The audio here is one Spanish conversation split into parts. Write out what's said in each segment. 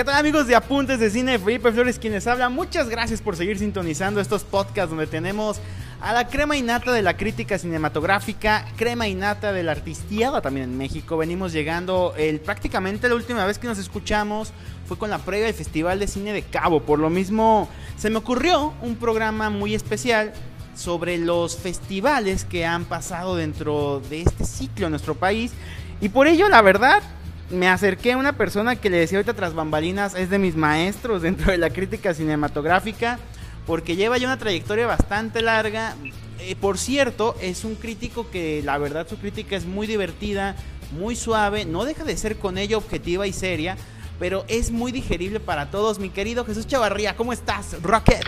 ¿Qué tal amigos de Apuntes de Cine? Felipe Flores quienes hablan. Muchas gracias por seguir sintonizando estos podcasts donde tenemos a la crema innata de la crítica cinematográfica, crema innata de la artistiada también en México. Venimos llegando, el, prácticamente la última vez que nos escuchamos fue con la previa del Festival de Cine de Cabo. Por lo mismo, se me ocurrió un programa muy especial sobre los festivales que han pasado dentro de este ciclo en nuestro país. Y por ello, la verdad, me acerqué a una persona que le decía ahorita tras bambalinas, es de mis maestros dentro de la crítica cinematográfica, porque lleva ya una trayectoria bastante larga. Eh, por cierto, es un crítico que la verdad su crítica es muy divertida, muy suave, no deja de ser con ello objetiva y seria, pero es muy digerible para todos. Mi querido Jesús Chavarría, ¿cómo estás? Rocket.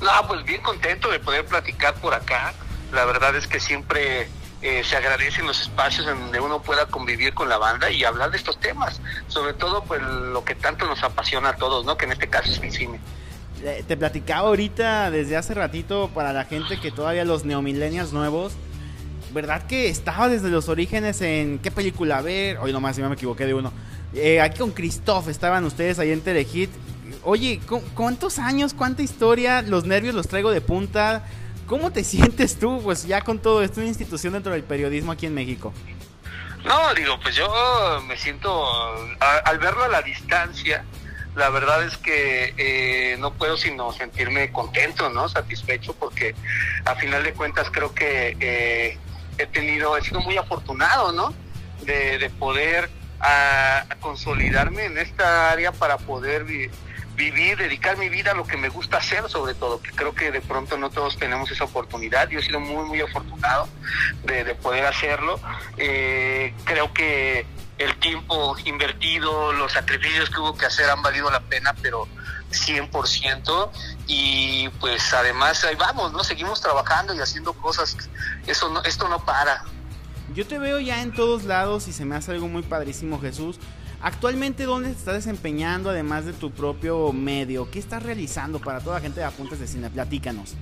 No, pues bien contento de poder platicar por acá. La verdad es que siempre eh, se agradecen los espacios en donde uno pueda convivir con la banda y hablar de estos temas, sobre todo pues lo que tanto nos apasiona a todos, ¿no? Que en este caso es mi cine. Te platicaba ahorita desde hace ratito para la gente que todavía los neomilenials nuevos, ¿verdad que estaba desde los orígenes en qué película ver? Hoy nomás me equivoqué de uno. Eh, aquí con Christoph estaban ustedes ahí en Telehit. Oye, ¿cuántos años, cuánta historia? Los nervios los traigo de punta ¿Cómo te sientes tú, pues ya con todo esto, una institución dentro del periodismo aquí en México? No, digo, pues yo me siento, al verlo a la distancia, la verdad es que eh, no puedo sino sentirme contento, ¿no? Satisfecho, porque a final de cuentas creo que eh, he tenido, he sido muy afortunado, ¿no? De, poder a, consolidarme en esta área para poder vivir, dedicar mi vida a lo que me gusta hacer, sobre todo, que creo que de pronto no todos tenemos esa oportunidad. Yo he sido muy, muy afortunado de, poder hacerlo. Eh, creo que el tiempo invertido, los sacrificios que hubo que hacer han valido la pena, pero 100% y pues además ahí vamos, ¿no? Seguimos trabajando y haciendo cosas. Eso no, esto no para. Yo te veo ya en todos lados y se me hace algo muy padrísimo, Jesús. Actualmente, ¿dónde te estás desempeñando además de tu propio medio? ¿Qué estás realizando para toda la gente de Apuntes de Cine? Platícanos.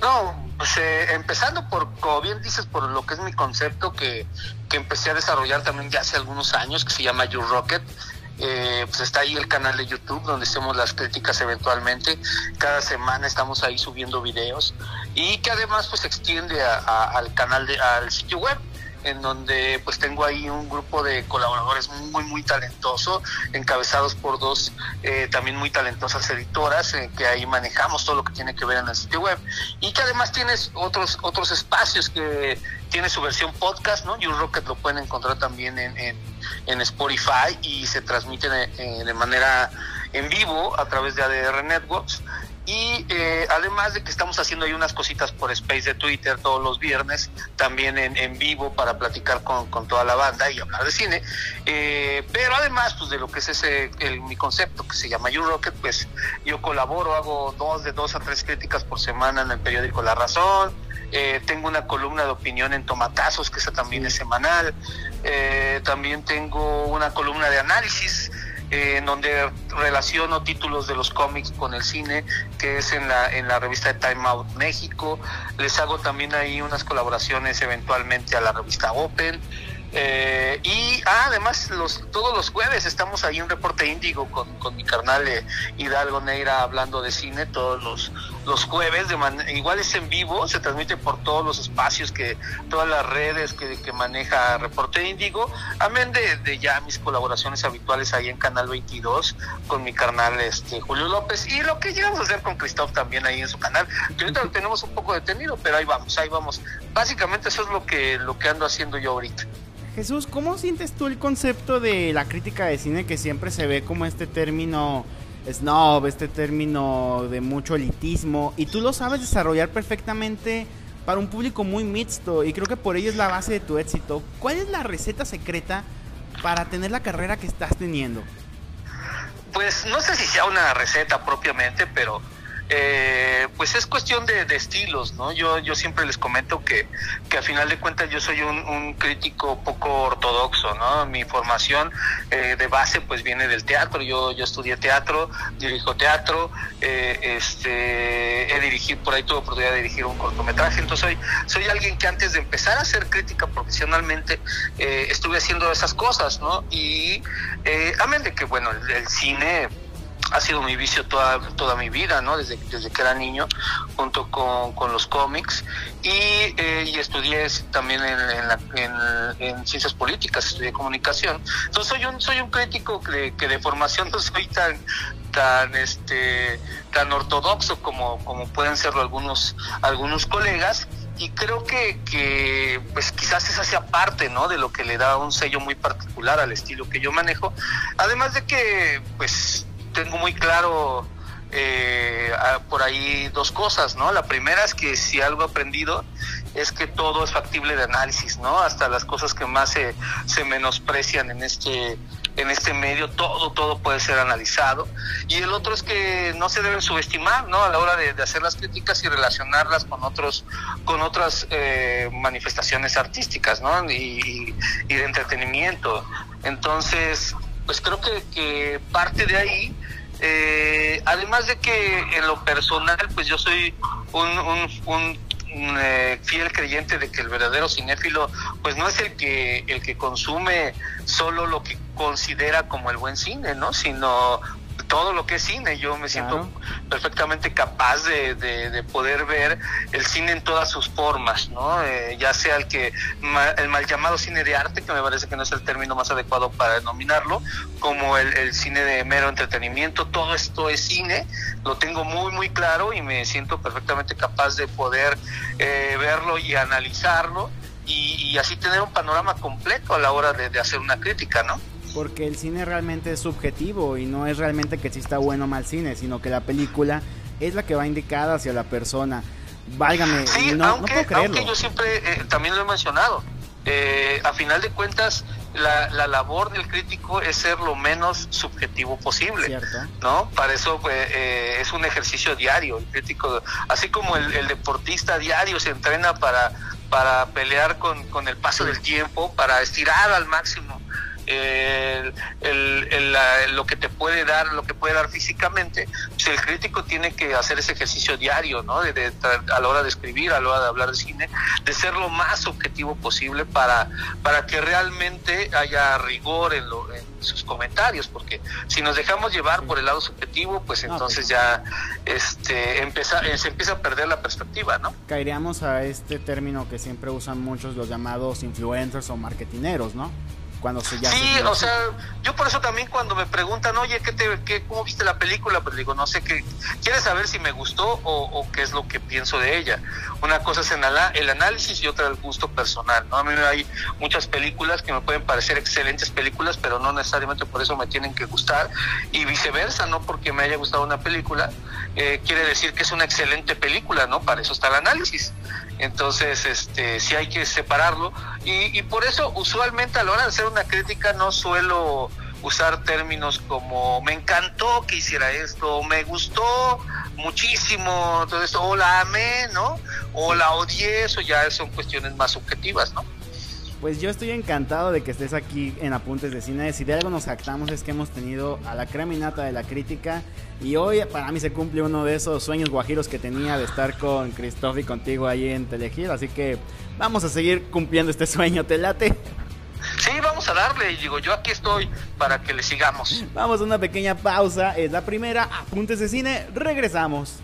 No, pues eh, empezando por, como bien dices, por lo que es mi concepto que, que empecé a desarrollar también ya hace algunos años, que se llama You Rocket. Eh, pues está ahí el canal de YouTube donde hacemos las críticas eventualmente. Cada semana estamos ahí subiendo videos y que además pues extiende al canal de, al sitio web en donde pues tengo ahí un grupo de colaboradores muy muy talentoso encabezados por dos eh, también muy talentosas editoras eh, que ahí manejamos todo lo que tiene que ver en el sitio web. Y que además tienes otros otros espacios que tiene su versión podcast no You Rocket lo pueden encontrar también en, en, Spotify y se transmite de, de manera en vivo a través de ADR Networks y eh, además de que estamos haciendo ahí unas cositas por Space de Twitter todos los viernes, también en, en vivo para platicar con, con, toda la banda y hablar de cine. Eh, pero además, pues de lo que es ese, el, mi concepto que se llama You Rocket, pues yo colaboro, hago dos de dos a tres críticas por semana en el periódico La Razón. Eh, tengo una columna de opinión en Tomatazos, que esa también es semanal. también tengo una columna de análisis en donde relaciono títulos de los cómics con el cine, que es en la, en la revista de Time Out México. Les hago también ahí unas colaboraciones eventualmente a la revista Open. Eh, y ah, además, los, todos los jueves estamos ahí en Reporte Índigo con, con mi carnal eh, Hidalgo Neira hablando de cine todos los, los jueves. De igual es en vivo, se transmite por todos los espacios, que todas las redes que, que maneja Reporte Índigo. Amén de, de, ya mis colaboraciones habituales ahí en Canal 22 con mi carnal este, Julio López y lo que llegamos a hacer con Christoph también ahí en su canal. Que ahorita lo tenemos un poco detenido, pero ahí vamos, ahí vamos. Básicamente eso es lo que, lo que ando haciendo yo ahorita. Jesús, ¿cómo sientes tú el concepto de la crítica de cine que siempre se ve como este término snob, este término de mucho elitismo, y tú lo sabes desarrollar perfectamente para un público muy mixto, y creo que por ello es la base de tu éxito. ¿Cuál es la receta secreta para tener la carrera que estás teniendo? Pues no sé si sea una receta propiamente, pero eh, pues es cuestión de, estilos, ¿no? Yo, yo siempre les comento que, que a final de cuentas yo soy un, crítico poco ortodoxo, ¿no? Mi formación eh, de base pues viene del teatro, yo, yo estudié teatro, dirijo teatro, eh, este, he dirigido, por ahí tuve oportunidad de dirigir un cortometraje, entonces soy, soy alguien que antes de empezar a hacer crítica profesionalmente estuve haciendo esas cosas, ¿no? Y amén de que, bueno, el cine ha sido mi vicio toda, toda mi vida, ¿no? Desde, desde que era niño, junto con, con los cómics. Y, eh, y estudié también en, en, en, ciencias políticas, estudié comunicación. Entonces soy un, soy un crítico que, que de formación no soy tan tan este tan ortodoxo como, como pueden serlo algunos algunos colegas y creo que, que pues quizás esa sea parte no de lo que le da un sello muy particular al estilo que yo manejo además de que pues tengo muy claro eh, por ahí dos cosas, ¿no? La primera es que si algo aprendido es que todo es factible de análisis, ¿no? Hasta las cosas que más se, se menosprecian en este en este medio todo todo puede ser analizado y el otro es que no se deben subestimar no a la hora de, hacer las críticas y relacionarlas con otros con otras eh, manifestaciones artísticas no y, y, de entretenimiento entonces pues creo que, que parte de ahí eh, además de que en lo personal, pues yo soy un, eh, fiel creyente de que el verdadero cinéfilo, pues no es el que el que consume solo lo que considera como el buen cine, ¿no? Sino todo lo que es cine. Yo me siento perfectamente capaz de, de, poder ver el cine en todas sus formas, ¿no? Eh, ya sea el que el mal llamado cine de arte, que me parece que no es el término más adecuado para denominarlo, como el, cine de mero entretenimiento. Todo esto es cine. Lo tengo muy muy claro y me siento perfectamente capaz de poder eh, verlo y analizarlo. Y, así tener un panorama completo a la hora de, de hacer una crítica, ¿no? Porque el cine realmente es subjetivo y no es realmente que exista bueno o mal cine, sino que la película es la que va indicada hacia la persona. Válgame, sí, no, aunque, aunque yo siempre eh, también lo he mencionado. Eh, a final de cuentas, la, la, labor del crítico es ser lo menos subjetivo posible, ¿Cierto? ¿no? Para eso pues, eh, es un ejercicio diario. El crítico, así como el, el deportista diario se entrena para, para pelear con, con el paso del tiempo, para estirar al máximo el, el, lo que te puede dar, lo que puede dar físicamente, pues el crítico tiene que hacer ese ejercicio diario, ¿no? De, a la hora de escribir, a la hora de hablar de cine, de ser lo más objetivo posible para, para que realmente haya rigor en, lo, en sus comentarios, porque si nos dejamos llevar por el lado subjetivo, pues entonces ya este, empieza, eh, se empieza a perder la perspectiva, ¿no? Caeríamos a este término que siempre usan muchos los llamados influencers o marketineros, ¿no? Cuando se ya Sí, o sea, yo por eso también cuando me preguntan, oye, ¿qué te, qué, ¿cómo viste la película? Pues digo, no sé qué, ¿quieres saber si me gustó o, qué es lo que pienso de ella? Una cosa es en el análisis y otra el gusto personal, ¿no? A mí hay muchas películas que me pueden parecer excelentes películas, pero no necesariamente por eso me tienen que gustar, y viceversa, no porque me haya gustado una película, eh, quiere decir que es una excelente película, ¿no? Para eso está el análisis. Entonces, este, sí hay que separarlo. Y, y por eso, usualmente a la hora de hacer una crítica, no suelo usar términos como me encantó que hiciera esto, me gustó muchísimo todo esto, o la amé, ¿no? O la odié, eso ya son cuestiones más subjetivas, ¿no? Pues yo estoy encantado de que estés aquí en Apuntes de Cine. Si de algo nos jactamos es que hemos tenido a la creminata de la crítica. Y hoy para mí se cumple uno de esos sueños guajiros que tenía de estar con Christoph y contigo ahí en Telegir. Así que vamos a seguir cumpliendo este sueño. ¿Te late? Sí, vamos a darle. Y digo, yo aquí estoy para que le sigamos. Vamos a una pequeña pausa. Es la primera. Apuntes de Cine. Regresamos.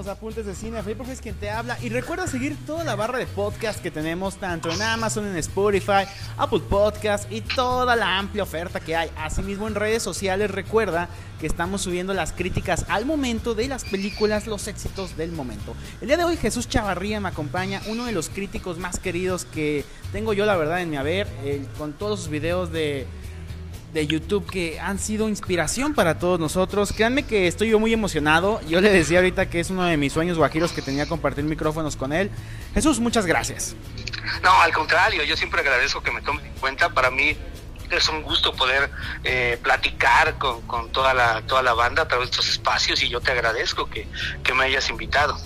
Regresamos a Puntes de Cine, Felipe es quien te habla y recuerda seguir toda la barra de podcast que tenemos tanto en Amazon, en Spotify, Apple Podcast y toda la amplia oferta que hay. Asimismo en redes sociales recuerda que estamos subiendo las críticas al momento de las películas, los éxitos del momento. El día de hoy Jesús Chavarría me acompaña, uno de los críticos más queridos que tengo yo la verdad en mi haber, con todos sus videos de de YouTube que han sido inspiración para todos nosotros. Créanme que estoy yo muy emocionado. Yo le decía ahorita que es uno de mis sueños guajiros que tenía compartir micrófonos con él. Jesús, muchas gracias. No, al contrario, yo siempre agradezco que me tomen en cuenta. Para mí es un gusto poder eh, platicar con, con, toda, la, toda la banda a través de estos espacios y yo te agradezco que, que me hayas invitado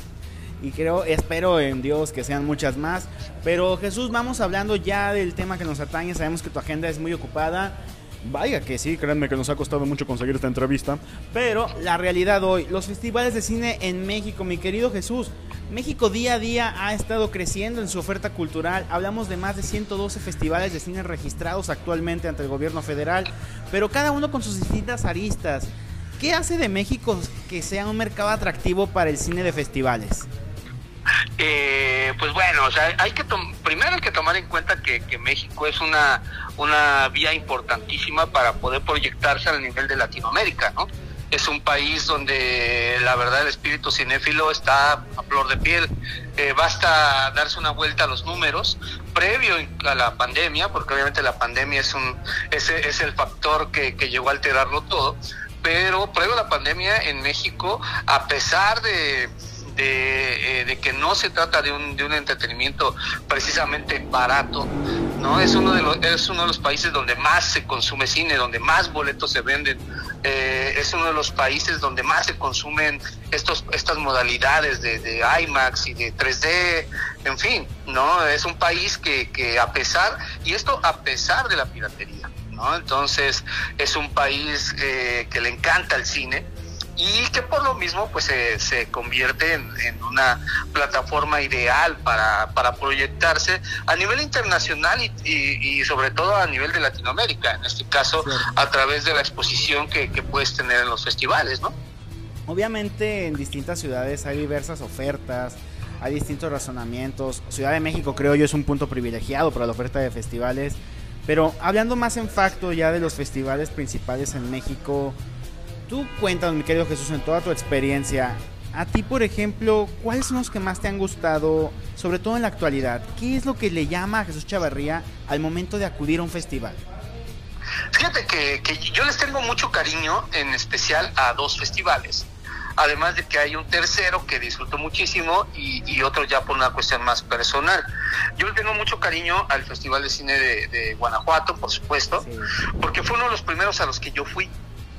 y creo, espero en Dios que sean muchas más. Pero Jesús, vamos hablando ya del tema que nos atañe. Sabemos que tu agenda es muy ocupada. Vaya que sí, créanme que nos ha costado mucho conseguir esta entrevista. Pero la realidad hoy, los festivales de cine en México, mi querido Jesús. México día a día ha estado creciendo en su oferta cultural. Hablamos de más de 112 festivales de cine registrados actualmente ante el gobierno federal, pero cada uno con sus distintas aristas. ¿Qué hace de México que sea un mercado atractivo para el cine de festivales? Eh, pues bueno, o sea, hay que primero hay que tomar en cuenta que, México es una una vía importantísima para poder proyectarse al nivel de Latinoamérica, ¿no? Es un país donde la verdad el espíritu cinéfilo está a flor de piel. Eh, basta darse una vuelta a los números previo a la pandemia, porque obviamente la pandemia es un ese es el factor que, que llegó a alterarlo todo. Pero previo a la pandemia en México, a pesar de eh, de, que no se trata de un, de un entretenimiento precisamente barato, ¿no? Es uno, de los, es uno de los países donde más se consume cine, donde más boletos se venden, eh, es uno de los países donde más se consumen estos, estas modalidades de, IMAX y de 3D, en fin, ¿no? Es un país que, que a pesar, y esto a pesar de la piratería, ¿no? Entonces es un país eh, que le encanta el cine, y que por lo mismo pues se, convierte en, una plataforma ideal para, proyectarse a nivel internacional y, sobre todo a nivel de Latinoamérica, en este caso a través de la exposición que, puedes tener en los festivales, ¿no? Obviamente en distintas ciudades hay diversas ofertas, hay distintos razonamientos. Ciudad de México creo yo es un punto privilegiado para la oferta de festivales, pero hablando más en facto ya de los festivales principales en México, Tú cuéntanos, mi querido Jesús, en toda tu experiencia, a ti, por ejemplo, ¿cuáles son los que más te han gustado, sobre todo en la actualidad? ¿Qué es lo que le llama a Jesús Chavarría al momento de acudir a un festival? Fíjate que, yo les tengo mucho cariño, en especial a dos festivales. Además de que hay un tercero que disfruto muchísimo y, otro ya por una cuestión más personal. Yo tengo mucho cariño al Festival de Cine de, Guanajuato, por supuesto, porque fue uno de los primeros a los que yo fui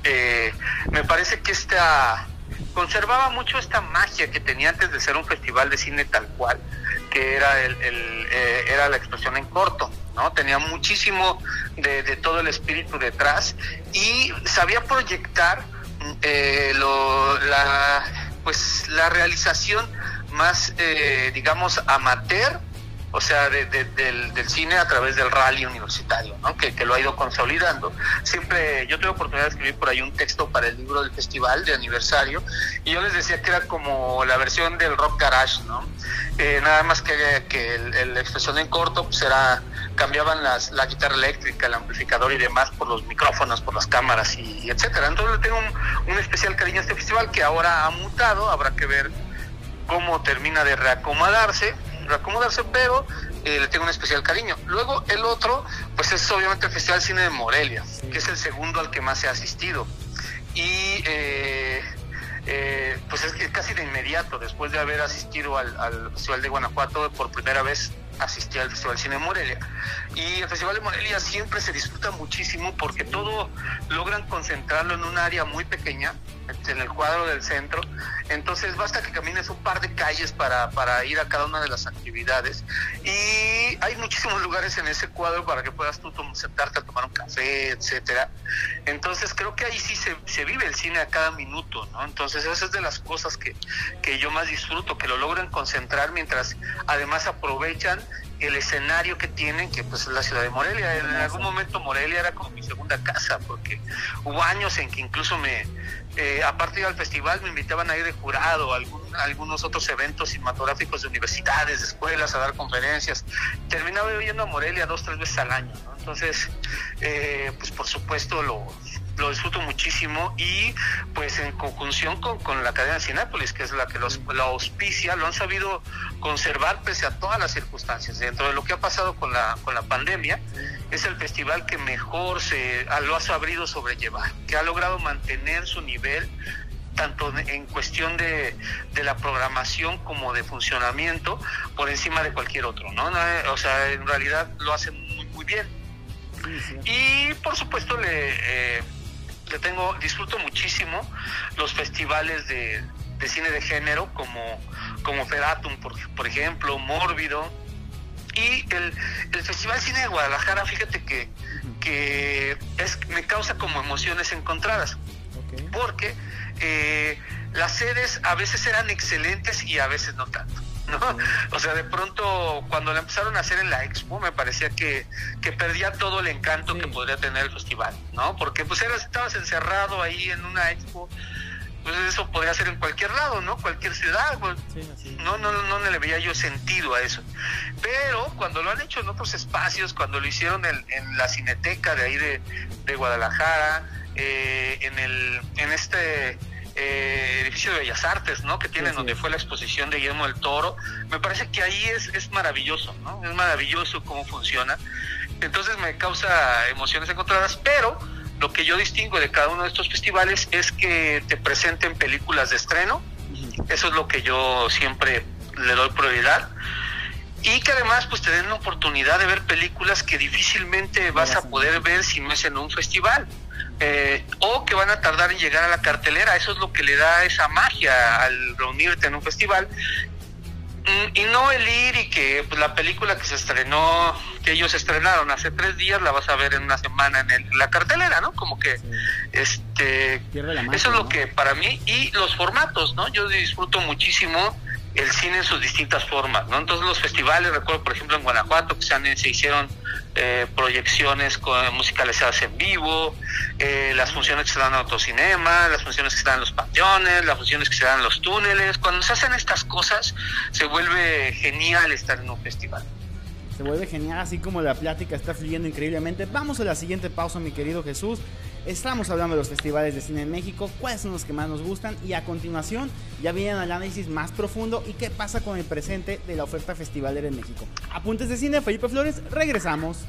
eh, me parece que esta conservaba mucho esta magia que tenía antes de ser un festival de cine tal cual, que era el, eh, era la expresión en corto, ¿no? Tenía muchísimo de, todo el espíritu detrás y sabía proyectar eh, la pues la realización más digamos amateur o sea, del, del, cine a través del rally universitario, ¿no? Que, lo ha ido consolidando. Siempre, yo tuve oportunidad de escribir por ahí un texto para el libro del festival de aniversario, y yo les decía que era como la versión del rock garage, ¿no? Eh, nada más que, que el, la expresión en corto, pues era, cambiaban las, la guitarra eléctrica, el amplificador y demás por los micrófonos, por las cámaras y, etcétera. Entonces tengo un, un especial cariño a este festival que ahora ha mutado, habrá que ver cómo termina de reacomodarse reacomodarse, pero eh, le tengo un especial cariño. Luego el otro, pues es obviamente el Festival Cine de Morelia, que es el segundo al que más he asistido. Y eh, eh, pues es que casi de inmediato, después de haber asistido al, al Festival de Guanajuato por primera vez, asistí al Festival Cine de Morelia. Y el Festival de Morelia siempre se disfruta muchísimo porque todo logran concentrarlo en un área muy pequeña, en el cuadro del centro. Entonces basta que camines un par de calles para, para ir a cada una de las actividades. Y hay muchísimos lugares en ese cuadro para que puedas tú sentarte a tomar un café, etcétera. Entonces creo que ahí sí se, se vive el cine a cada minuto, ¿no? Entonces esa es de las cosas que, que yo más disfruto, que lo logran concentrar mientras además aprovechan el escenario que tienen, que pues es la ciudad de Morelia. En algún momento Morelia era como mi segunda casa, porque hubo años en que incluso me, eh, aparte de ir al festival, me invitaban a ir de jurado a algún, algunos otros eventos cinematográficos de universidades, de escuelas, a dar conferencias. Terminaba yendo a Morelia dos, tres veces al año. Entonces, eh, pues por supuesto lo, lo disfruto muchísimo y pues en conjunción con, la cadena Cinépolis, que es la que los, la auspicia, lo han sabido conservar pese a todas las circunstancias. Dentro de lo que ha pasado con la, con la pandemia, es el festival que mejor se lo ha sabido sobrellevar, que ha logrado mantener su nivel tanto en cuestión de, de, la programación como de funcionamiento por encima de cualquier otro, ¿no? O sea, en realidad lo hacen muy, muy bien. Y por supuesto le, eh, le tengo, disfruto muchísimo los festivales de, cine de género como, como Feratum, por, por ejemplo, Mórbido. Y el, el Festival Cine de Guadalajara, fíjate que, que es, me causa como emociones encontradas. Porque eh, las sedes a veces eran excelentes y a veces no tanto. ¿No? O sea, de pronto cuando la empezaron a hacer en la expo me parecía que, que perdía todo el encanto que podría tener el festival, ¿no? Porque pues eras, estabas encerrado ahí en una expo, pues eso podría ser en cualquier lado, ¿no? Cualquier ciudad, pues, no, no, no, no le veía yo sentido a eso. Pero cuando lo han hecho en otros espacios, cuando lo hicieron en, en la cineteca de ahí de, de Guadalajara, eh, en el, en este eh, edificio de Bellas Artes, ¿no? Que tienen donde fue la exposición de Guillermo del Toro. Me parece que ahí es, es maravilloso, ¿no? Es maravilloso cómo funciona. Entonces me causa emociones encontradas, pero lo que yo distingo de cada uno de estos festivales es que te presenten películas de estreno. Eso es lo que yo siempre le doy prioridad. Y que además pues te den la oportunidad de ver películas que difícilmente vas a poder ver si no es en un festival. Eh, o que van a tardar en llegar a la cartelera. Eso es lo que le da esa magia al reunirte en un festival. Mm, y no el ir y que pues, la película que se estrenó, que ellos estrenaron hace tres días, la vas a ver en una semana en, la cartelera, ¿no? Como que, este, eso es lo que para mí, y los formatos, ¿no? Yo disfruto muchísimo el cine en sus distintas formas, ¿no? Entonces los festivales, recuerdo por ejemplo en Guanajuato que se, hicieron eh, proyecciones con, musicalizadas en vivo, eh, las funciones que se dan en autocinema, las funciones que se dan en los panteones, las funciones que se dan en los túneles. Cuando se hacen estas cosas, se vuelve genial estar en un festival. Se vuelve genial, así como la plática está fluyendo increíblemente. Vamos a la siguiente pausa, mi querido Jesús. Estamos hablando de los festivales de cine en México, cuáles son los que más nos gustan y a continuación ya viene el análisis más profundo y qué pasa con el presente de la oferta festivalera en México. Apuntes de cine, Felipe Flores, regresamos.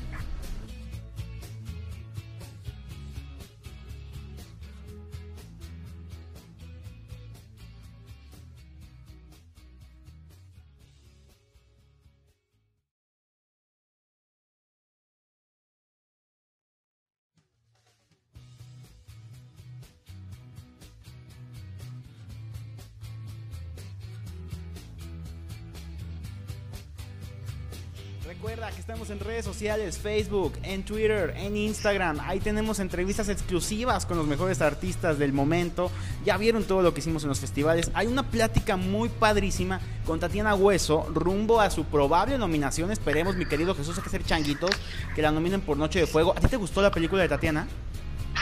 Sociales, Facebook, en Twitter, en Instagram. Ahí tenemos entrevistas exclusivas con los mejores artistas del momento. Ya vieron todo lo que hicimos en los festivales. Hay una plática muy padrísima con Tatiana Hueso rumbo a su probable nominación. Esperemos, mi querido Jesús, hay que ser changuitos, que la nominen por Noche de Fuego. ¿A ti te gustó la película de Tatiana?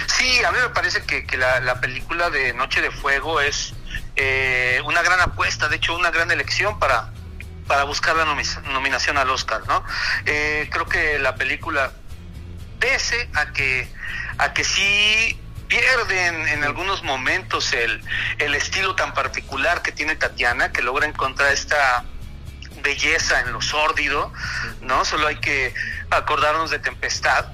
Sí, a mí me parece que, la, película de Noche de Fuego es eh, una gran apuesta, de hecho una gran elección para, para buscar la nominación al Oscar, ¿no? Eh, creo que la película, pese a que, a que sí pierden en algunos momentos el, el estilo tan particular que tiene Tatiana, que logra encontrar esta belleza en lo sórdido, ¿no? Solo hay que acordarnos de Tempestad,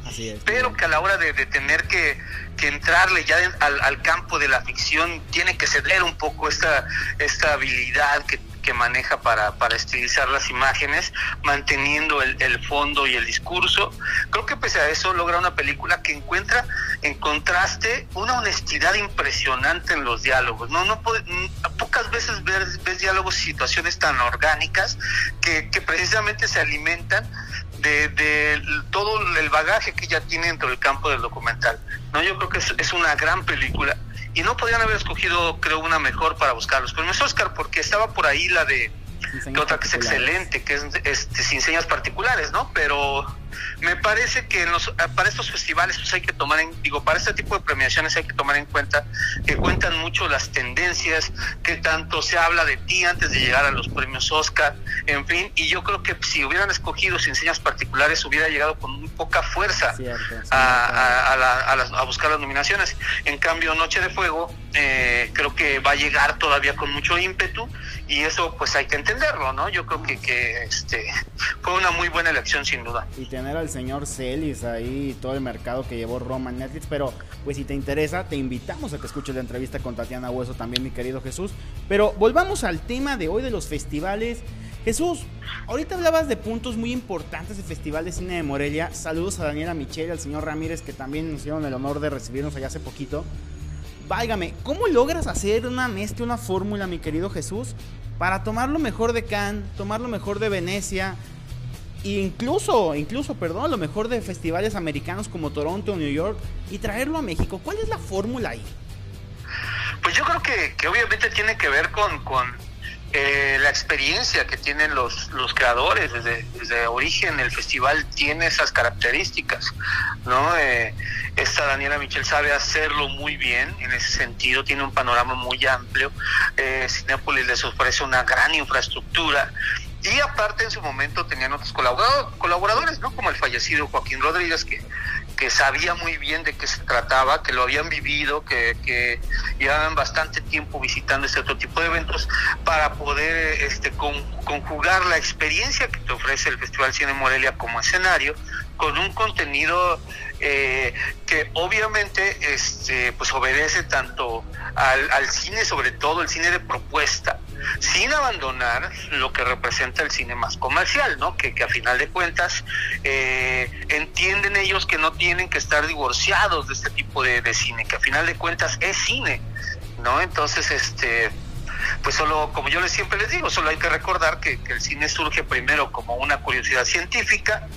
pero que a la hora de, tener que, que, entrarle ya al, al, campo de la ficción, tiene que ceder un poco esta, esta habilidad que que maneja para, para estilizar las imágenes, manteniendo el, el, fondo y el discurso. Creo que pese a eso logra una película que encuentra en contraste una honestidad impresionante en los diálogos. No, no pocas veces ves, ves diálogos y situaciones tan orgánicas que, que precisamente se alimentan de, de, todo el bagaje que ya tiene dentro del campo del documental. No, yo creo que es, es una gran película y no podían haber escogido, creo, una mejor para buscar los premios Oscar, porque estaba por ahí la de otra que es excelente, que es este, sin señas particulares, ¿no? Pero me parece que para estos festivales pues hay que tomar en, digo, para este tipo de premiaciones hay que tomar en cuenta que cuentan mucho las tendencias, que tanto se habla de ti antes de llegar a los premios Oscar, en fin, y yo creo que si hubieran escogido sin señas particulares hubiera llegado con muy poca fuerza a, buscar las nominaciones. En cambio, Noche de Fuego eh, creo que va a llegar todavía con mucho ímpetu y eso pues hay que entenderlo, ¿no? Yo creo que, que este fue una muy buena elección sin duda. Y tener al señor Celis ahí todo el mercado que llevó Roma Netflix, pero pues si te interesa te invitamos a que escuches la entrevista con Tatiana Hueso también mi querido Jesús. Pero volvamos al tema de hoy de los festivales. Jesús, ahorita hablabas de puntos muy importantes del Festival de Cine de Morelia. Saludos a Daniela Michelle, al señor Ramírez que también nos dieron el honor de recibirnos allá hace poquito. Válgame, ¿cómo logras hacer una mezcla, una fórmula, mi querido Jesús, para tomar lo mejor de Cannes, tomar lo mejor de Venecia, incluso, incluso, perdón, lo mejor de festivales americanos como Toronto New York y traerlo a México? ¿Cuál es la fórmula ahí? Pues yo creo que, que obviamente tiene que ver con, con eh, la experiencia que tienen los, los creadores desde, desde origen el festival tiene esas características no eh, esta Daniela Michel sabe hacerlo muy bien en ese sentido tiene un panorama muy amplio eh, Cinepolis les ofrece una gran infraestructura y aparte en su momento tenían otros colaboradores no como el fallecido Joaquín Rodríguez que que sabía muy bien de qué se trataba, que lo habían vivido, que, que llevaban bastante tiempo visitando este otro tipo de eventos para poder este, conjugar la experiencia que te ofrece el Festival Cine Morelia como escenario con un contenido eh, que obviamente este, pues obedece tanto al, al cine, sobre todo el cine de propuesta, sin abandonar lo que representa el cine más comercial, ¿no? Que, a final de cuentas eh, entienden ellos que no tienen que estar divorciados de este tipo de, cine, que a final de cuentas es cine, ¿no? Entonces, este pues solo, como yo siempre les digo, solo hay que recordar que el cine surge primero como una curiosidad científica,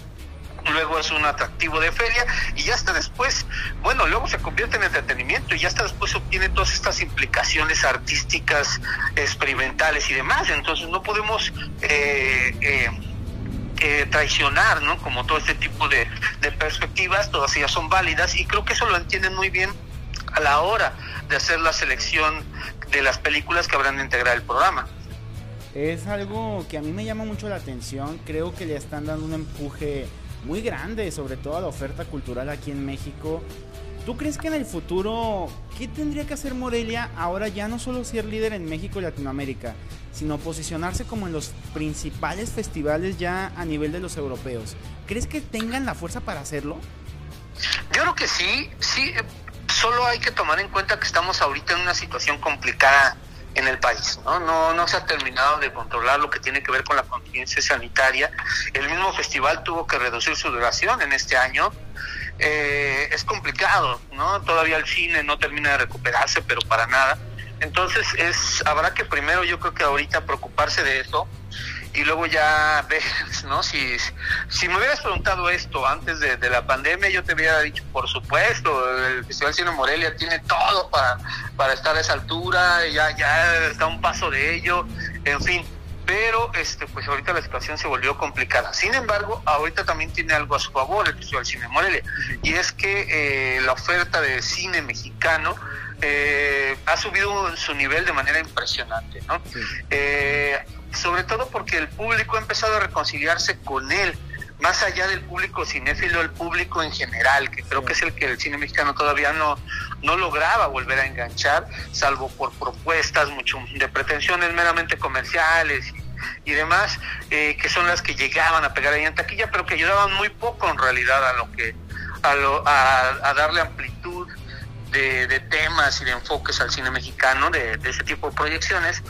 luego es un atractivo de feria y ya hasta después, bueno, luego se convierte en entretenimiento y ya hasta después obtiene todas estas implicaciones artísticas, experimentales y demás. Entonces no podemos eh, eh, eh, traicionar, ¿no? Como todo este tipo de, de perspectivas, todas ellas son válidas y creo que eso lo entienden muy bien a la hora de hacer la selección de las películas que habrán de integrar el programa. Es algo que a mí me llama mucho la atención, creo que le están dando un empuje muy grande, sobre todo la oferta cultural aquí en México. ¿Tú crees que en el futuro, qué tendría que hacer Morelia ahora ya no solo ser líder en México y Latinoamérica, sino posicionarse como en los principales festivales ya a nivel de los europeos? ¿Crees que tengan la fuerza para hacerlo? Yo creo que sí, sí, solo hay que tomar en cuenta que estamos ahorita en una situación complicada en el país. ¿no? No, no se ha terminado de controlar lo que tiene que ver con la contingencia sanitaria. El mismo festival tuvo que reducir su duración en este año. Eh, es complicado, ¿no? Todavía el cine no termina de recuperarse, pero para nada. Entonces es habrá que primero yo creo que ahorita preocuparse de eso y luego ya ves, ¿no? Si, si me hubieras preguntado esto antes de, la pandemia, yo te hubiera dicho, por supuesto, el Festival Cine Morelia tiene todo para, para estar a esa altura, ya, ya está un paso de ello, en fin. Pero este, pues ahorita la situación se volvió complicada. Sin embargo, ahorita también tiene algo a su favor el Festival Cine Morelia, y es que eh, la oferta de cine mexicano eh, ha subido su nivel de manera impresionante, ¿no? Eh, sobre todo porque el público ha empezado a reconciliarse con él, más allá del público cinéfilo, el público en general, que creo que es el que el cine mexicano todavía no, no lograba volver a enganchar, salvo por propuestas mucho de pretensiones meramente comerciales y, demás, eh, que son las que llegaban a pegar ahí en taquilla, pero que ayudaban muy poco en realidad a lo que a, lo, a, darle amplitud de, temas y de enfoques al cine mexicano, de, de ese tipo de proyecciones.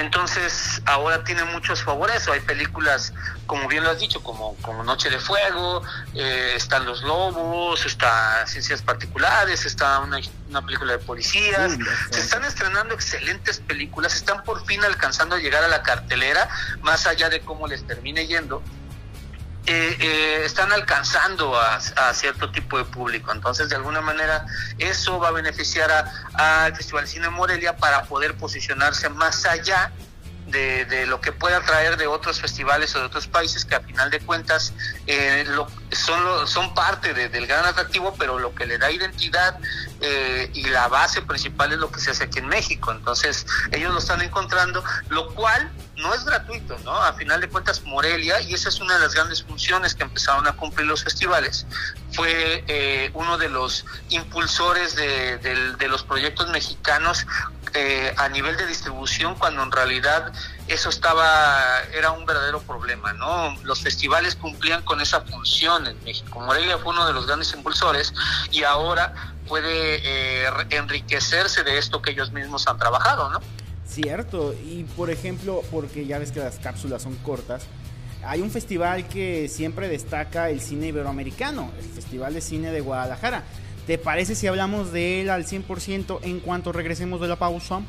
Entonces ahora tiene muchos favores, hay películas, como bien lo has dicho, como, como Noche de Fuego, eh, están Los Lobos, está Ciencias Particulares, está una, una película de policías, se están estrenando excelentes películas, están por fin alcanzando a llegar a la cartelera, más allá de cómo les termine yendo, eh, eh, están alcanzando a, cierto tipo de público. Entonces, de alguna manera, eso va a beneficiar al Festival Cine Morelia para poder posicionarse más allá de, lo que pueda traer de otros festivales o de otros países que a final de cuentas eh, son, son parte del gran atractivo, pero lo que le da identidad eh, y la base principal es lo que se hace aquí en México. Entonces ellos lo están encontrando, lo cual no es gratuito, ¿no? A final de cuentas Morelia, y esa es una de las grandes funciones que empezaron a cumplir los festivales, fue eh, uno de los impulsores de, de los proyectos mexicanos eh, a nivel de distribución cuando en realidad eso estaba era un verdadero problema no los festivales cumplían con esa función en México Morelia fue uno de los grandes impulsores y ahora puede eh, enriquecerse de esto que ellos mismos han trabajado no cierto y por ejemplo porque ya ves que las cápsulas son cortas hay un festival que siempre destaca el cine iberoamericano, el Festival de Cine de Guadalajara. ¿Te parece si hablamos de él al 100% en cuanto regresemos de la pausa?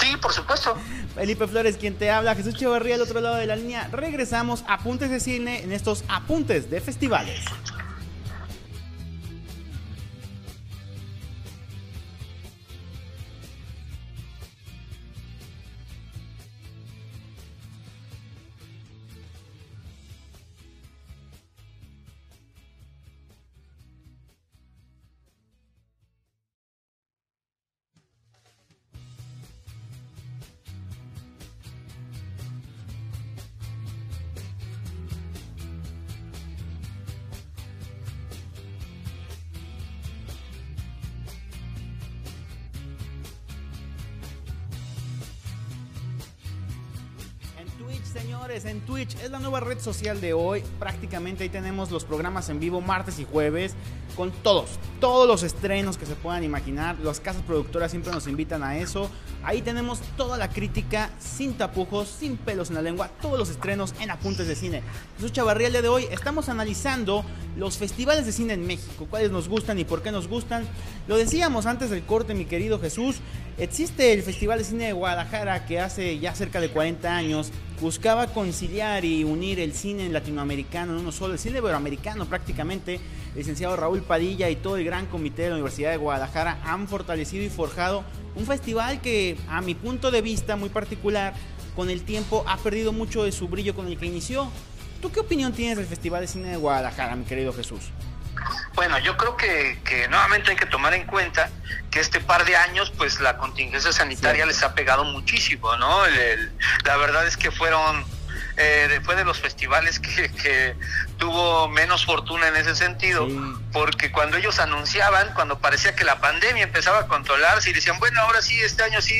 Sí, por supuesto. Felipe Flores, quien te habla, Jesús Chevarría al otro lado de la línea. Regresamos a Apuntes de Cine en estos Apuntes de Festivales. Señores, en Twitch es la nueva red social de hoy. Prácticamente ahí tenemos los programas en vivo martes y jueves con todos, todos los estrenos que se puedan imaginar. Las casas productoras siempre nos invitan a eso. Ahí tenemos toda la crítica sin tapujos, sin pelos en la lengua, todos los estrenos en apuntes de cine. Jesús Chavarría, el día de hoy estamos analizando los festivales de cine en México, cuáles nos gustan y por qué nos gustan. Lo decíamos antes del corte, mi querido Jesús. Existe el Festival de Cine de Guadalajara que hace ya cerca de 40 años buscaba conciliar y unir el cine latinoamericano en uno solo, el cine iberoamericano prácticamente. El licenciado Raúl Padilla y todo el gran comité de la Universidad de Guadalajara han fortalecido y forjado un festival que a mi punto de vista muy particular con el tiempo ha perdido mucho de su brillo con el que inició. ¿Tú qué opinión tienes del Festival de Cine de Guadalajara, mi querido Jesús? Bueno, yo creo que, nuevamente hay que tomar en cuenta que este par de años, pues la contingencia sanitaria les ha pegado muchísimo, ¿no? la verdad es que fueron, eh, fue de los festivales que, tuvo menos fortuna en ese sentido, porque cuando ellos anunciaban, cuando parecía que la pandemia empezaba a controlarse y decían, bueno, ahora sí, este año sí,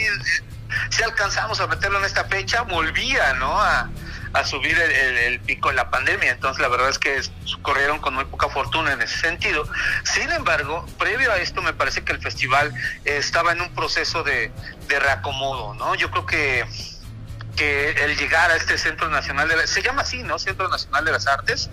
sí alcanzamos a meterlo en esta fecha, volvía, ¿no? A, a subir el, pico de la pandemia. Entonces, la verdad es que corrieron con muy poca fortuna en ese sentido. Sin embargo, previo a esto, me parece que el festival estaba en un proceso de, reacomodo, ¿no? Yo creo que que el llegar a este Centro Nacional de se llama así, ¿no? Centro Nacional de las Artes.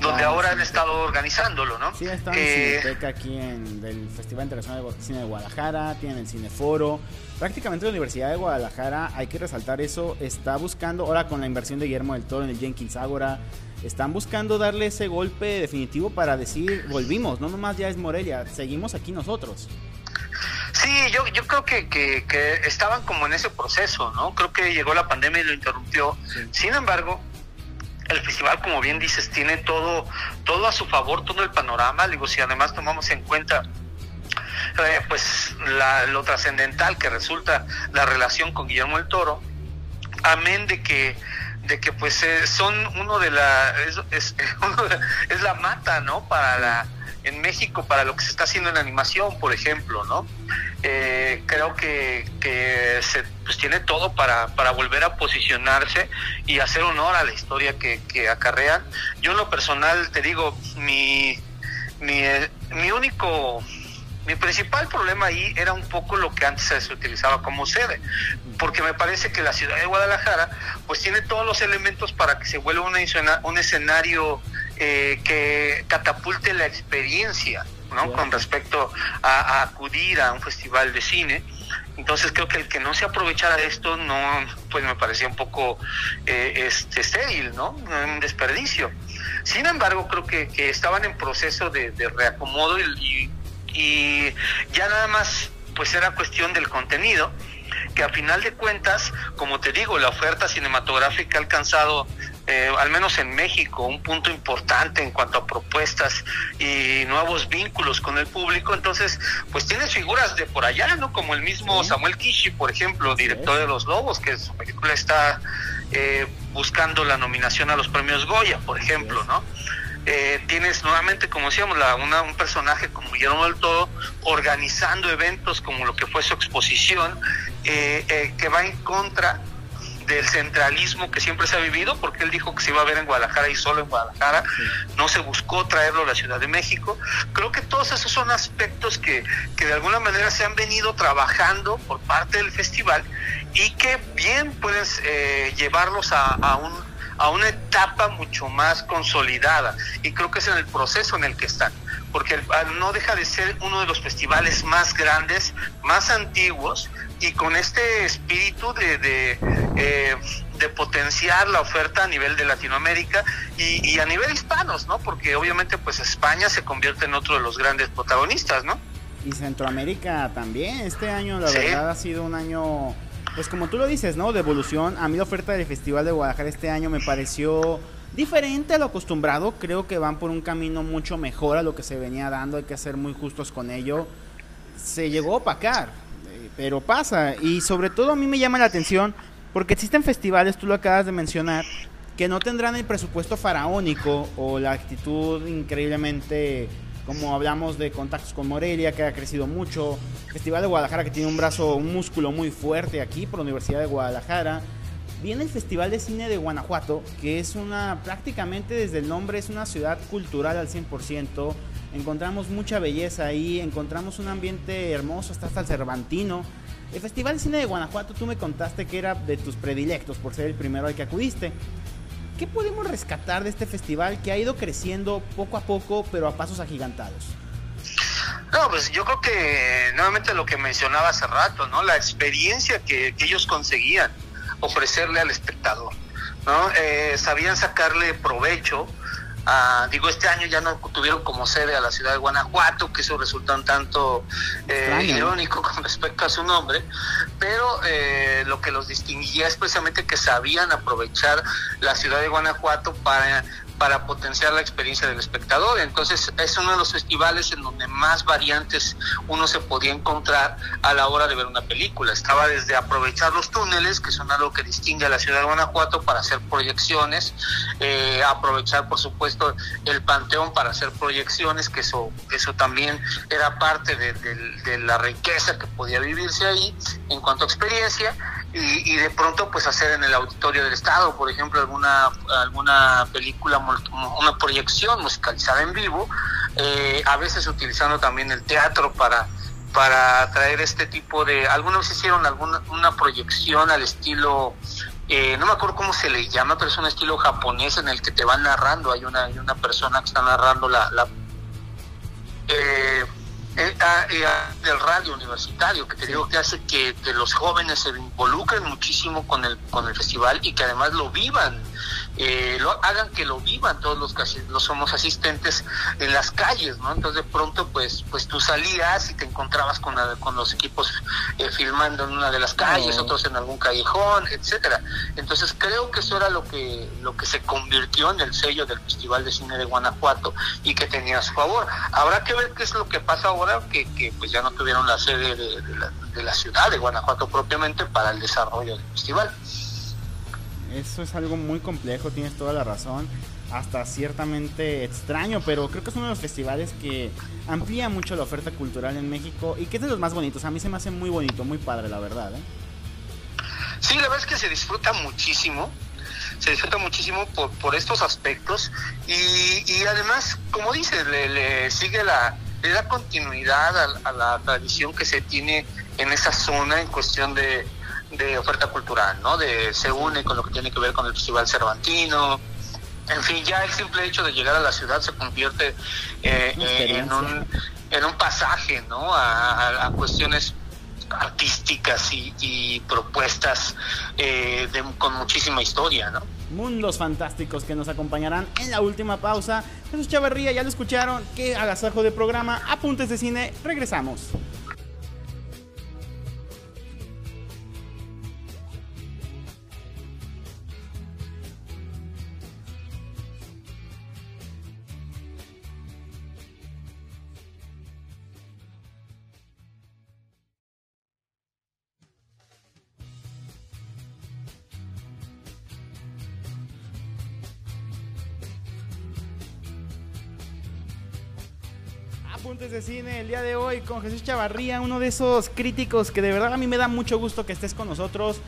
Donde ahora han estado organizándolo, ¿no? Sí, están eh, aquí en el Festival Internacional de Cine de Guadalajara, tienen el Cineforo, prácticamente la Universidad de Guadalajara, hay que resaltar eso, está buscando, ahora con la inversión de Guillermo del Toro en el Jenkins Ágora, están buscando darle ese golpe definitivo para decir, volvimos, no nomás ya es Morelia, seguimos aquí nosotros. Sí, yo, yo creo que, que, estaban como en ese proceso, ¿no? Creo que llegó la pandemia y lo interrumpió. Sin embargo, el festival, como bien dices, tiene todo, todo a su favor, todo el panorama. Digo, si además tomamos en cuenta eh, pues lo trascendental que resulta la relación con Guillermo el Toro, amén de que de que pues eh, son uno de la es, es, la mata no para la en México para lo que se está haciendo en animación por ejemplo no eh, creo que, se pues tiene todo para, para volver a posicionarse y hacer honor a la historia que, que acarrean. Yo en lo personal te digo mi mi, mi único mi principal problema ahí era un poco lo que antes se utilizaba como sede, porque me parece que la ciudad de Guadalajara pues tiene todos los elementos para que se vuelva un escenario eh, que catapulte la experiencia, ¿no? Con respecto a, acudir a un festival de cine. Entonces creo que el que no se aprovechara de esto no, pues me parecía un poco eh, este, estéril, ¿no? Un desperdicio. Sin embargo, creo que, estaban en proceso de, reacomodo y y ya nada más pues era cuestión del contenido que a final de cuentas, como te digo, la oferta cinematográfica ha alcanzado eh, al menos en México, un punto importante en cuanto a propuestas y nuevos vínculos con el público. Entonces, pues tienes figuras de por allá, ¿no? Como el mismo Samuel Kishi, por ejemplo, director de Los Lobos, que su película está eh, buscando la nominación a los premios Goya, por ejemplo, ¿no? Eh, tienes nuevamente, como decíamos, la, un personaje como Guillermo del Todo organizando eventos como lo que fue su exposición, que va en contra del centralismo que siempre se ha vivido, porque él dijo que se iba a ver en Guadalajara y solo en Guadalajara, no se buscó traerlo a la Ciudad de México. Creo que todos esos son aspectos que, que de alguna manera se han venido trabajando por parte del festival y que bien pueden eh, llevarlos a, a un a una etapa mucho más consolidada. Y creo que es en el proceso en el que están porque no deja de ser uno de los festivales más grandes, más antiguos y con este espíritu de, de, eh, de potenciar la oferta a nivel de Latinoamérica y, a nivel hispanos, ¿no? Porque obviamente pues España se convierte en otro de los grandes protagonistas, ¿no? Y Centroamérica también, este año la verdad ha sido un año, pues como tú lo dices, ¿no? De evolución. A mí la oferta del Festival de Guadalajara este año me pareció diferente a lo acostumbrado, creo que van por un camino mucho mejor a lo que se venía dando, hay que ser muy justos con ello. Se llegó a opacar, pero pasa. Y sobre todo a mí me llama la atención porque existen festivales, tú lo acabas de mencionar, que no tendrán el presupuesto faraónico o la actitud increíblemente, como hablamos de contactos con Morelia, que ha crecido mucho, Festival de Guadalajara que tiene un brazo, un músculo muy fuerte aquí por la Universidad de Guadalajara. Viene el Festival de Cine de Guanajuato, que es una, prácticamente desde el nombre, es una ciudad cultural al 100%, encontramos mucha belleza ahí, encontramos un ambiente hermoso, hasta hasta el Cervantino. El Festival de Cine de Guanajuato, tú me contaste que era de tus predilectos por ser el primero al que acudiste. ¿Qué podemos rescatar de este festival que ha ido creciendo poco a poco, pero a pasos agigantados? No, pues yo creo que nuevamente lo que mencionaba hace rato, ¿no? La experiencia que, que ellos conseguían ofrecerle al espectador, ¿no? Eh, sabían sacarle provecho Ah, digo, este año ya no tuvieron como sede a la ciudad de Guanajuato, que eso resulta un tanto eh, irónico con respecto a su nombre, pero eh, lo que los distinguía es precisamente que sabían aprovechar la ciudad de Guanajuato para para potenciar la experiencia del espectador. Entonces es uno de los festivales en donde más variantes uno se podía encontrar a la hora de ver una película. Estaba desde aprovechar los túneles, que son algo que distingue a la ciudad de Guanajuato para hacer proyecciones, eh, aprovechar por supuesto el Panteón para hacer proyecciones, que eso, eso también era parte de, de la riqueza que podía vivirse ahí en cuanto a experiencia y, de pronto pues hacer en el auditorio del estado por ejemplo alguna alguna película una proyección musicalizada en vivo eh, a veces utilizando también el teatro para para traer este tipo de algunos hicieron alguna una proyección al estilo eh, no me acuerdo cómo se le llama pero es un estilo japonés en el que te van narrando hay una hay una persona que está narrando la, eh, eh, ah, ah, del radio universitario, que te digo que hace que, que, los jóvenes se involucren muchísimo con el, con el festival y que además lo vivan eh, lo, hagan que lo vivan todos los que los somos asistentes en las calles, ¿no? Entonces de pronto pues pues tú salías y te encontrabas con, con los equipos eh, filmando en una de las calles, otros en algún callejón, etcétera. Entonces creo que eso era lo que lo que se convirtió en el sello del Festival de Cine de Guanajuato y que tenía a su favor. Habrá que ver qué es lo que pasa ahora que, que pues ya no tuvieron la sede de, la, de la ciudad de Guanajuato propiamente para el desarrollo del festival. Eso es algo muy complejo, tienes toda la razón. Hasta ciertamente extraño, pero creo que es uno de los festivales que amplía mucho la oferta cultural en México y que es de los más bonitos. A mí se me hace muy bonito, muy padre, la verdad. ¿eh? Sí, la verdad es que se disfruta muchísimo. Se disfruta muchísimo por, por estos aspectos y, y además, como dices, le, sigue la, le da continuidad a la tradición que se tiene en esa zona en cuestión de, de oferta cultural, ¿no? De, se une con lo que tiene que ver con el Festival Cervantino. En fin, ya el simple hecho de llegar a la ciudad se convierte eh, en, un, en un pasaje, ¿no? A, cuestiones artísticas y, propuestas eh, con muchísima historia, ¿no? Mundos fantásticos que nos acompañarán en la última pausa. Jesús Chavarría, ya lo escucharon, qué agasajo de programa, apuntes de cine, regresamos. El día de hoy con Jesús Chavarría, uno de esos críticos que de verdad a mí me da mucho gusto que estés con nosotros.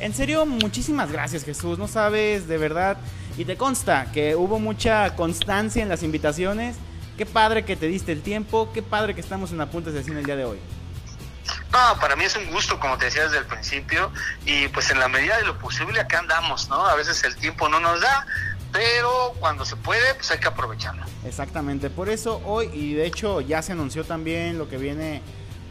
En serio, muchísimas gracias Jesús, no sabes de verdad y te consta que hubo mucha constancia en las invitaciones. Qué padre que te diste el tiempo, qué padre que estamos en Apuntes de Cine el día de hoy. No, para mí es un gusto, como te decía desde el principio, y pues en la medida de lo posible acá andamos, ¿no? A veces el tiempo no nos da, pero cuando se puede, pues hay que aprovecharlo. Exactamente, por eso hoy, y de hecho ya se anunció también lo que viene.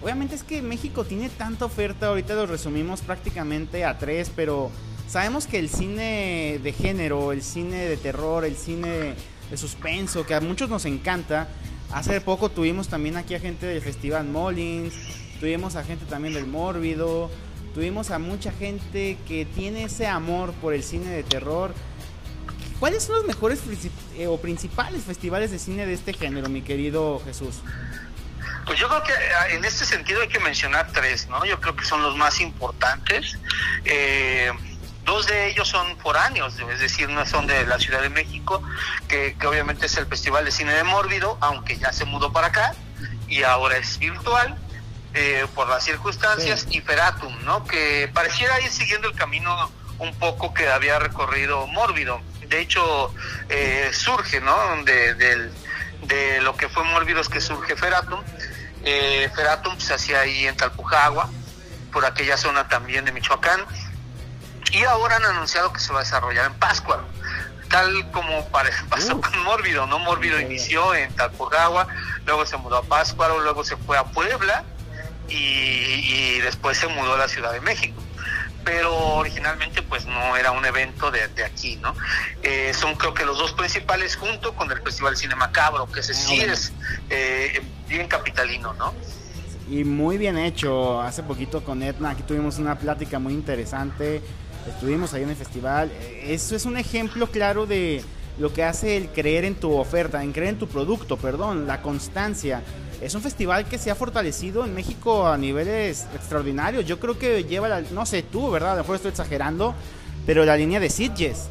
Obviamente es que México tiene tanta oferta, ahorita lo resumimos prácticamente a tres, pero sabemos que el cine de género, el cine de terror, el cine de suspenso, que a muchos nos encanta. Hace poco tuvimos también aquí a gente del Festival Mollins, tuvimos a gente también del Mórbido, tuvimos a mucha gente que tiene ese amor por el cine de terror ¿Cuáles son los mejores eh, o principales festivales de cine de este género, mi querido Jesús? Pues yo creo que ah, en este sentido hay que mencionar tres, ¿no? Yo creo que son los más importantes. Eh, dos de ellos son foráneos, es decir, no son de la Ciudad de México, que, obviamente es el Festival de Cine de Mórbido, aunque ya se mudó para acá y ahora es virtual. Eh, por las circunstancias y Feratum, ¿no? Que pareciera ir siguiendo el camino un poco que había recorrido Mórbido de hecho eh, surge, ¿no? De, de, lo que fue Mórbidos que surge Feratum. Eh, Feratum se hacía ahí en Talpujagua, por aquella zona también de Michoacán. Y ahora han anunciado que se va a desarrollar en Pascua, tal como pasó con Mórbido, ¿no? Mórbido inició en Talpujagua, luego se mudó a Pascua, luego se fue a Puebla y, y después se mudó a la Ciudad de México pero originalmente pues no era un evento de, aquí, ¿no? Eh, son creo que los dos principales junto con el Festival Cine Macabro, que ese sí es eh, bien capitalino, ¿no? Y muy bien hecho, hace poquito con Edna, aquí tuvimos una plática muy interesante, estuvimos ahí en el festival, eso es un ejemplo claro de lo que hace el creer en tu oferta, en creer en tu producto, perdón, la constancia es un festival que se ha fortalecido en México a niveles extraordinarios. Yo creo que lleva, la, no sé tú, ¿verdad? A lo mejor estoy exagerando, pero la línea de Sitges.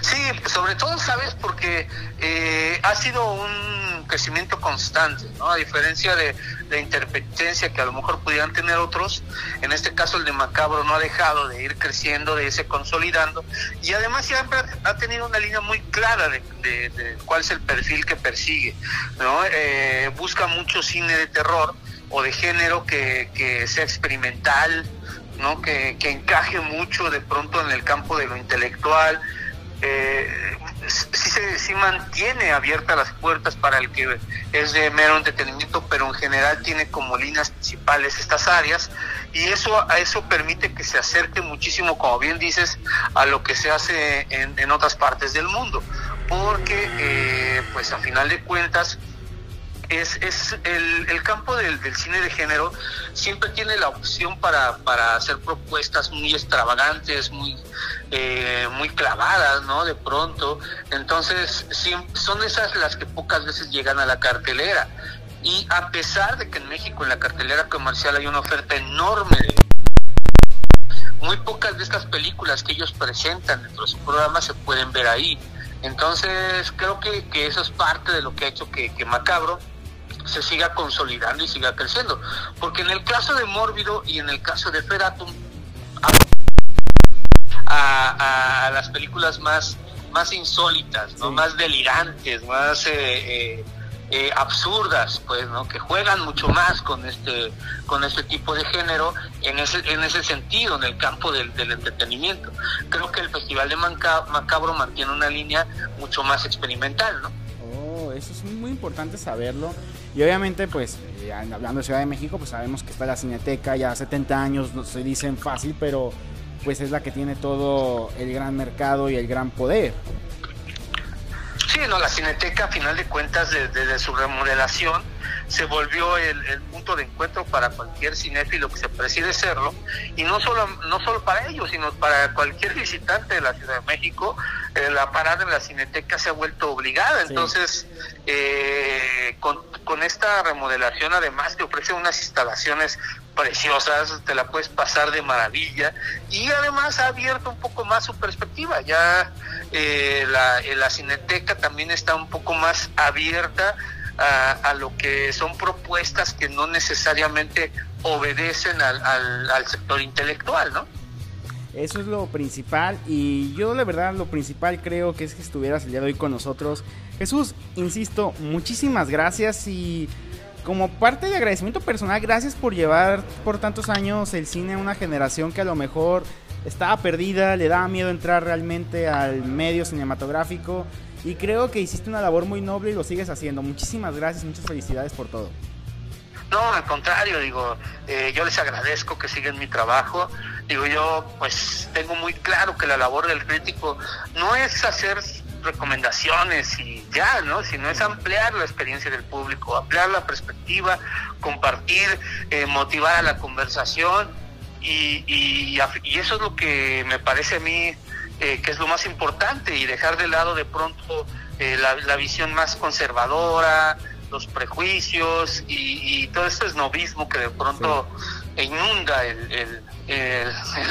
Sí, sobre todo, ¿sabes? Porque eh, ha sido un crecimiento constante, ¿no? A diferencia de la interpetencia que a lo mejor pudieran tener otros, en este caso el de Macabro no ha dejado de ir creciendo, de irse consolidando, y además siempre ha tenido una línea muy clara de, cuál es el perfil que persigue, ¿no? Eh, busca mucho cine de terror o de género que, que sea experimental, ¿no? Que, que encaje mucho de pronto en el campo de lo intelectual, eh, sí, se, sí mantiene abiertas las puertas para el que es de mero entretenimiento, pero en general tiene como líneas principales estas áreas y eso eso permite que se acerque muchísimo, como bien dices, a lo que se hace en, en otras partes del mundo, porque eh, pues a final de cuentas es, es el, campo del, cine de género siempre tiene la opción para, para hacer propuestas muy extravagantes, muy, eh, muy clavadas, ¿no? De pronto. Entonces, son esas las que pocas veces llegan a la cartelera. Y a pesar de que en México en la cartelera comercial hay una oferta enorme muy pocas de estas películas que ellos presentan dentro de su programa se pueden ver ahí. Entonces creo que, que eso es parte de lo que ha hecho que Macabro se siga consolidando y siga creciendo. Porque en el caso de Mórbido y en el caso de Feratum, a, a las películas más, más insólitas, ¿no? más delirantes, más eh, eh, eh, absurdas, pues, ¿no? que juegan mucho más con este, con este tipo de género en ese, en ese sentido, en el campo del, del entretenimiento. Creo que el Festival de Macabro mantiene una línea mucho más experimental, ¿no? Eso es muy importante saberlo. Y obviamente, pues, eh, hablando de Ciudad de México, pues sabemos que está la Cineteca, ya 70 años, no se dicen fácil, pero pues es la que tiene todo el gran mercado y el gran poder. Sí, no, la Cineteca, a final de cuentas, desde, su remodelación, se volvió el, punto de encuentro para cualquier cinéfilo que se preside serlo, y no solo, no solo para ellos, sino para cualquier visitante de la Ciudad de México, eh, la parada en la Cineteca se ha vuelto obligada, entonces, eh, con, con esta remodelación además te ofrece unas instalaciones preciosas, te la puedes pasar de maravilla y además ha abierto un poco más su perspectiva. Ya eh, la, eh, la, cineteca también está un poco más abierta a, lo que son propuestas que no necesariamente obedecen al, al, sector intelectual, ¿no? Eso es lo principal y yo la verdad lo principal creo que es que estuvieras el día de hoy con nosotros. Jesús, insisto, muchísimas gracias y como parte de agradecimiento personal, gracias por llevar por tantos años el cine a una generación que a lo mejor estaba perdida, le daba miedo entrar realmente al medio cinematográfico y creo que hiciste una labor muy noble y lo sigues haciendo. Muchísimas gracias, muchas felicidades por todo. No, al contrario, digo, eh, yo les agradezco que sigan mi trabajo. Digo, yo pues tengo muy claro que la labor del crítico no es hacer recomendaciones y ya, ¿no? Sino es ampliar la experiencia del público, ampliar la perspectiva, compartir, eh, motivar a la conversación y, eso es lo que me parece a mí eh, que es lo más importante y dejar de lado de pronto la, visión más conservadora, los prejuicios y, todo este esnovismo que de pronto inunda el,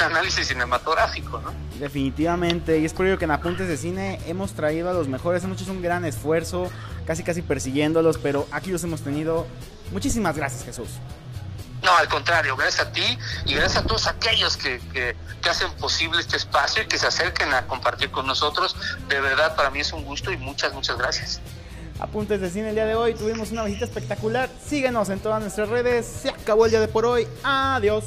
análisis cinematográfico, ¿no? Definitivamente, y es por ello que en Apuntes de Cine hemos traído a los mejores, hemos hecho un gran esfuerzo, casi casi persiguiéndolos, pero aquí los hemos tenido. Muchísimas gracias, Jesús. No, al contrario, gracias a ti y gracias a todos aquellos que, que, hacen posible este espacio y que se acerquen a compartir con nosotros. De verdad, para mí es un gusto y muchas, muchas gracias. Apuntes de cine el día de hoy, tuvimos una visita espectacular. Síguenos en todas nuestras redes. Se acabó el día de por hoy. Adiós.